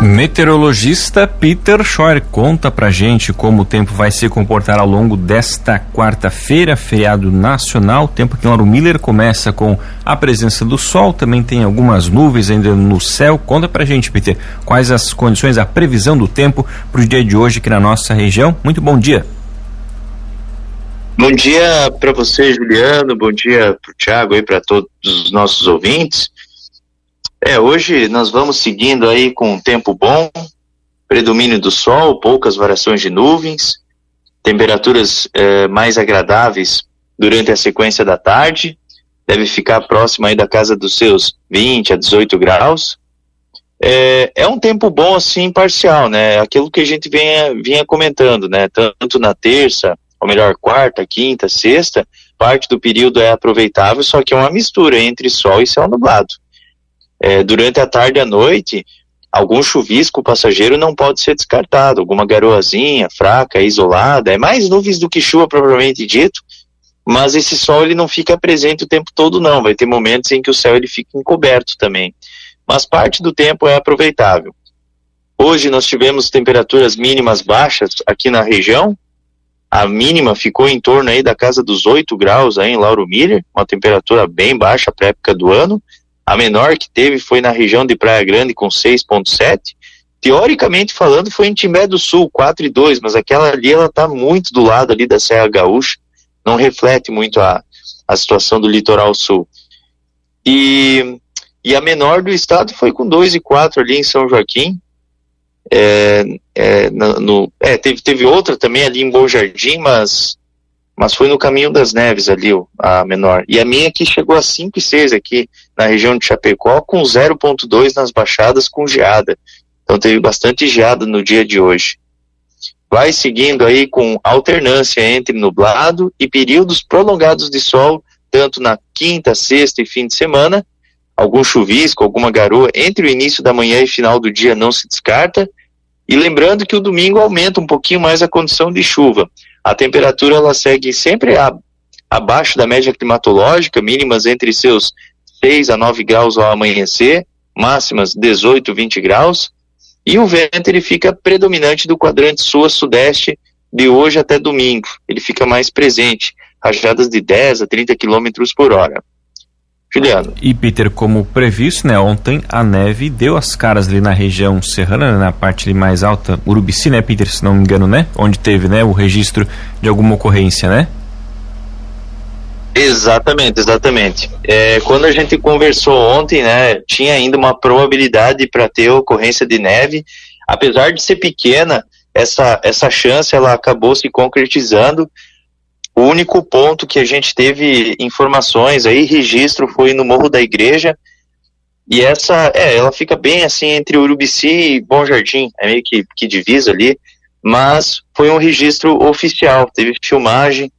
Meteorologista Peter Schor conta pra gente como o tempo vai se comportar ao longo desta quarta-feira, feriado nacional. Tempo aqui em Lauro Miller começa com a presença do sol, também tem algumas nuvens ainda no céu. Conta pra gente, Peter, quais as condições, a previsão do tempo para o dia de hoje aqui na nossa região. Muito bom dia. Bom dia para você, Juliano. Bom dia para o Thiago e para todos os nossos ouvintes. É, hoje nós vamos seguindo aí com um tempo bom, predomínio do sol, poucas variações de nuvens, temperaturas é, mais agradáveis durante a sequência da tarde, deve ficar próximo aí da casa dos seus 20 a 18 graus. É, é um tempo bom assim, parcial, né? Aquilo que a gente vinha, vinha comentando, né? Tanto na terça, ou melhor, quarta, quinta, sexta, parte do período é aproveitável, só que é uma mistura entre sol e céu nublado. É, durante a tarde e a noite, algum chuvisco passageiro não pode ser descartado, alguma garoazinha fraca, isolada, é mais nuvens do que chuva propriamente dito, mas esse sol ele não fica presente o tempo todo não, vai ter momentos em que o céu ele fica encoberto também, mas parte do tempo é aproveitável. Hoje nós tivemos temperaturas mínimas baixas aqui na região, a mínima ficou em torno aí da casa dos 8 graus aí em Lauro Miller, uma temperatura bem baixa para época do ano, a menor que teve foi na região de Praia Grande com 6.7. Teoricamente falando, foi em Timbé do Sul, 4,2, mas aquela ali ela está muito do lado ali da Serra Gaúcha, não reflete muito a, a situação do litoral sul. E, e a menor do estado foi com 2,4 ali em São Joaquim. É, é, no, é, teve, teve outra também ali em Bom Jardim, mas mas foi no caminho das neves ali, a menor. E a minha aqui chegou a 5,6 aqui na região de Chapecó, com 0,2 nas baixadas com geada. Então teve bastante geada no dia de hoje. Vai seguindo aí com alternância entre nublado e períodos prolongados de sol, tanto na quinta, sexta e fim de semana. Algum chuvisco, alguma garoa entre o início da manhã e final do dia não se descarta. E lembrando que o domingo aumenta um pouquinho mais a condição de chuva a temperatura ela segue sempre a, abaixo da média climatológica, mínimas entre seus 6 a 9 graus ao amanhecer, máximas 18, 20 graus, e o vento ele fica predominante do quadrante sul a sudeste de hoje até domingo. Ele fica mais presente, rajadas de 10 a 30 km por hora. Juliano. E Peter, como previsto, né, ontem a neve deu as caras ali na região serrana, né, na parte mais alta, Urubici, né, Peter, se não me engano, né, onde teve, né, o registro de alguma ocorrência, né? Exatamente, exatamente. É, quando a gente conversou ontem, né, tinha ainda uma probabilidade para ter ocorrência de neve, apesar de ser pequena, essa, essa chance ela acabou se concretizando o único ponto que a gente teve informações aí, registro, foi no Morro da Igreja. E essa, é, ela fica bem assim entre Urubici e Bom Jardim, é meio que, que divisa ali, mas foi um registro oficial, teve filmagem,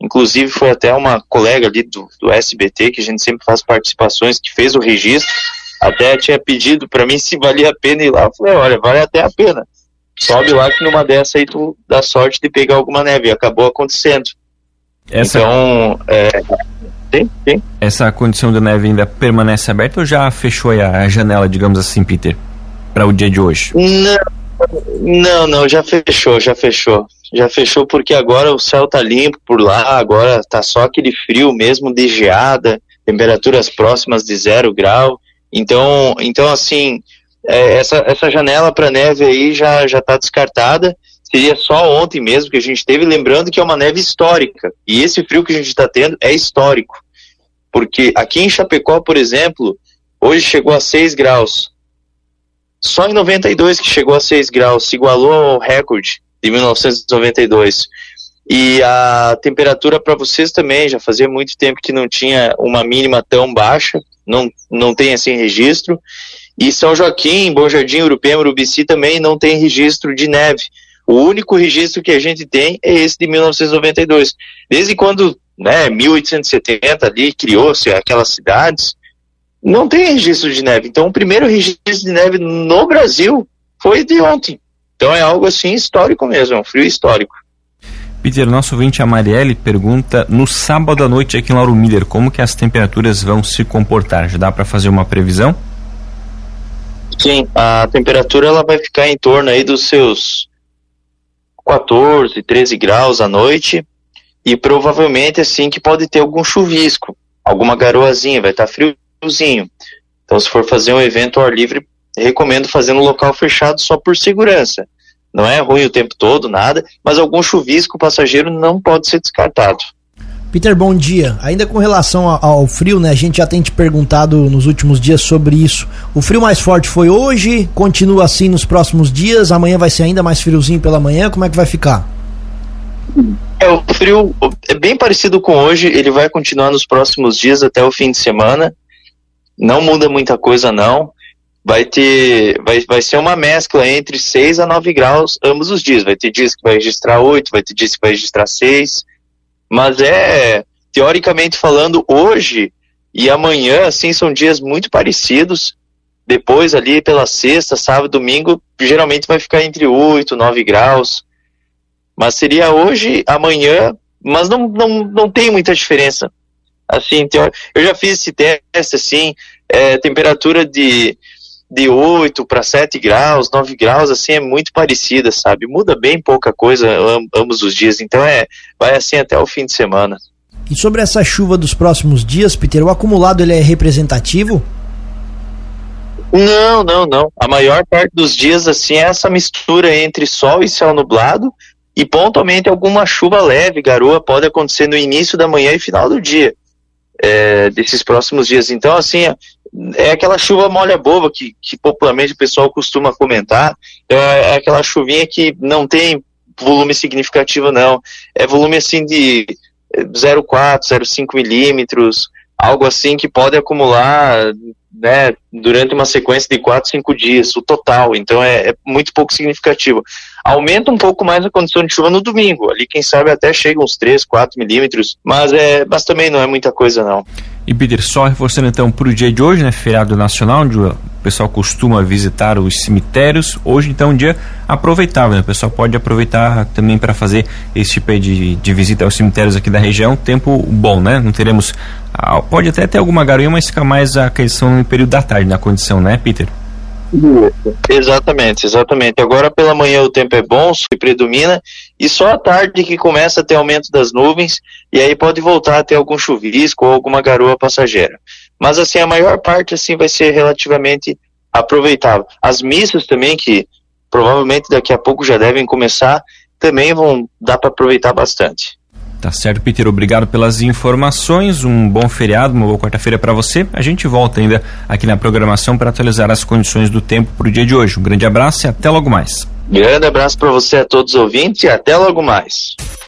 inclusive foi até uma colega ali do, do SBT, que a gente sempre faz participações, que fez o registro, até tinha pedido para mim se valia a pena ir lá, eu falei, olha, vale até a pena, sobe lá que numa dessa aí tu dá sorte de pegar alguma neve, e acabou acontecendo. Essa... Então, é, sim, sim. Essa condição de neve ainda permanece aberta ou já fechou a janela, digamos assim, Peter, para o dia de hoje? Não, não, não, já fechou, já fechou. Já fechou porque agora o céu tá limpo por lá, agora tá só aquele frio mesmo de geada, temperaturas próximas de zero grau. Então, então assim, é, essa, essa janela para neve aí já já está descartada seria só ontem mesmo que a gente teve, lembrando que é uma neve histórica. E esse frio que a gente está tendo é histórico. Porque aqui em Chapecó, por exemplo, hoje chegou a 6 graus. Só em 92 que chegou a 6 graus, se igualou ao recorde de 1992. E a temperatura para vocês também, já fazia muito tempo que não tinha uma mínima tão baixa, não, não tem assim registro. E São Joaquim, Bom Jardim, Urupema, Urubici também não tem registro de neve. O único registro que a gente tem é esse de 1992. Desde quando, né, 1870 ali criou-se aquelas cidades, não tem registro de neve. Então, o primeiro registro de neve no Brasil foi de ontem. Então, é algo assim histórico mesmo, é um frio histórico. Peter, nosso ouvinte Amarielle pergunta: no sábado à noite aqui em Lauro Miller, como que as temperaturas vão se comportar? Já dá para fazer uma previsão? Sim, a temperatura ela vai ficar em torno aí dos seus 14, 13 graus à noite e provavelmente assim que pode ter algum chuvisco, alguma garoazinha, vai estar tá friozinho. Então se for fazer um evento ao ar livre, recomendo fazer no local fechado só por segurança. Não é ruim o tempo todo, nada, mas algum chuvisco passageiro não pode ser descartado. Peter, bom dia. Ainda com relação ao frio, né? A gente já tem te perguntado nos últimos dias sobre isso. O frio mais forte foi hoje, continua assim nos próximos dias, amanhã vai ser ainda mais friozinho pela manhã, como é que vai ficar? É, o frio é bem parecido com hoje, ele vai continuar nos próximos dias até o fim de semana. Não muda muita coisa não. Vai ter, vai, vai ser uma mescla entre 6 a 9 graus ambos os dias. Vai ter dias que vai registrar 8, vai ter dias que vai registrar 6 mas é, teoricamente falando, hoje e amanhã, assim, são dias muito parecidos. Depois, ali pela sexta, sábado, domingo, geralmente vai ficar entre 8, 9 graus. Mas seria hoje, amanhã, mas não, não, não tem muita diferença. Assim, eu já fiz esse teste, assim, é, temperatura de de 8 para 7 graus, 9 graus, assim, é muito parecida, sabe? Muda bem pouca coisa ambos os dias, então é vai assim até o fim de semana. E sobre essa chuva dos próximos dias, Peter, o acumulado ele é representativo? Não, não, não. A maior parte dos dias, assim, é essa mistura entre sol e céu nublado e pontualmente alguma chuva leve, garoa, pode acontecer no início da manhã e final do dia, é, desses próximos dias. Então, assim, é aquela chuva molha boba que, que popularmente o pessoal costuma comentar. É, é aquela chuvinha que não tem volume significativo, não. É volume assim de 0,4, 0,5 milímetros, algo assim que pode acumular né, durante uma sequência de 4, 5 dias, o total. Então é, é, muito pouco significativo. Aumenta um pouco mais a condição de chuva no domingo. Ali, quem sabe, até chega uns 3, 4 milímetros, mas, é, mas também não é muita coisa, não. E Peter, só reforçando então para o dia de hoje, né, feriado nacional, onde o pessoal costuma visitar os cemitérios. Hoje então é um dia aproveitável, né? O pessoal pode aproveitar também para fazer esse tipo de, de visita aos cemitérios aqui da região. Tempo bom, né? Não teremos. Ah, pode até ter alguma garoinha, mas fica mais a questão período da tarde, na condição, né, Peter? Exatamente, exatamente. Agora pela manhã o tempo é bom, se predomina, e só à tarde que começa a ter aumento das nuvens, e aí pode voltar a ter algum chuvisco ou alguma garoa passageira. Mas assim, a maior parte assim vai ser relativamente aproveitável. As missas também, que provavelmente daqui a pouco já devem começar, também vão dar para aproveitar bastante. Tá certo, Peter. Obrigado pelas informações. Um bom feriado, uma boa quarta-feira para você. A gente volta ainda aqui na programação para atualizar as condições do tempo para o dia de hoje. Um grande abraço e até logo mais. Grande abraço para você a todos os ouvintes e até logo mais.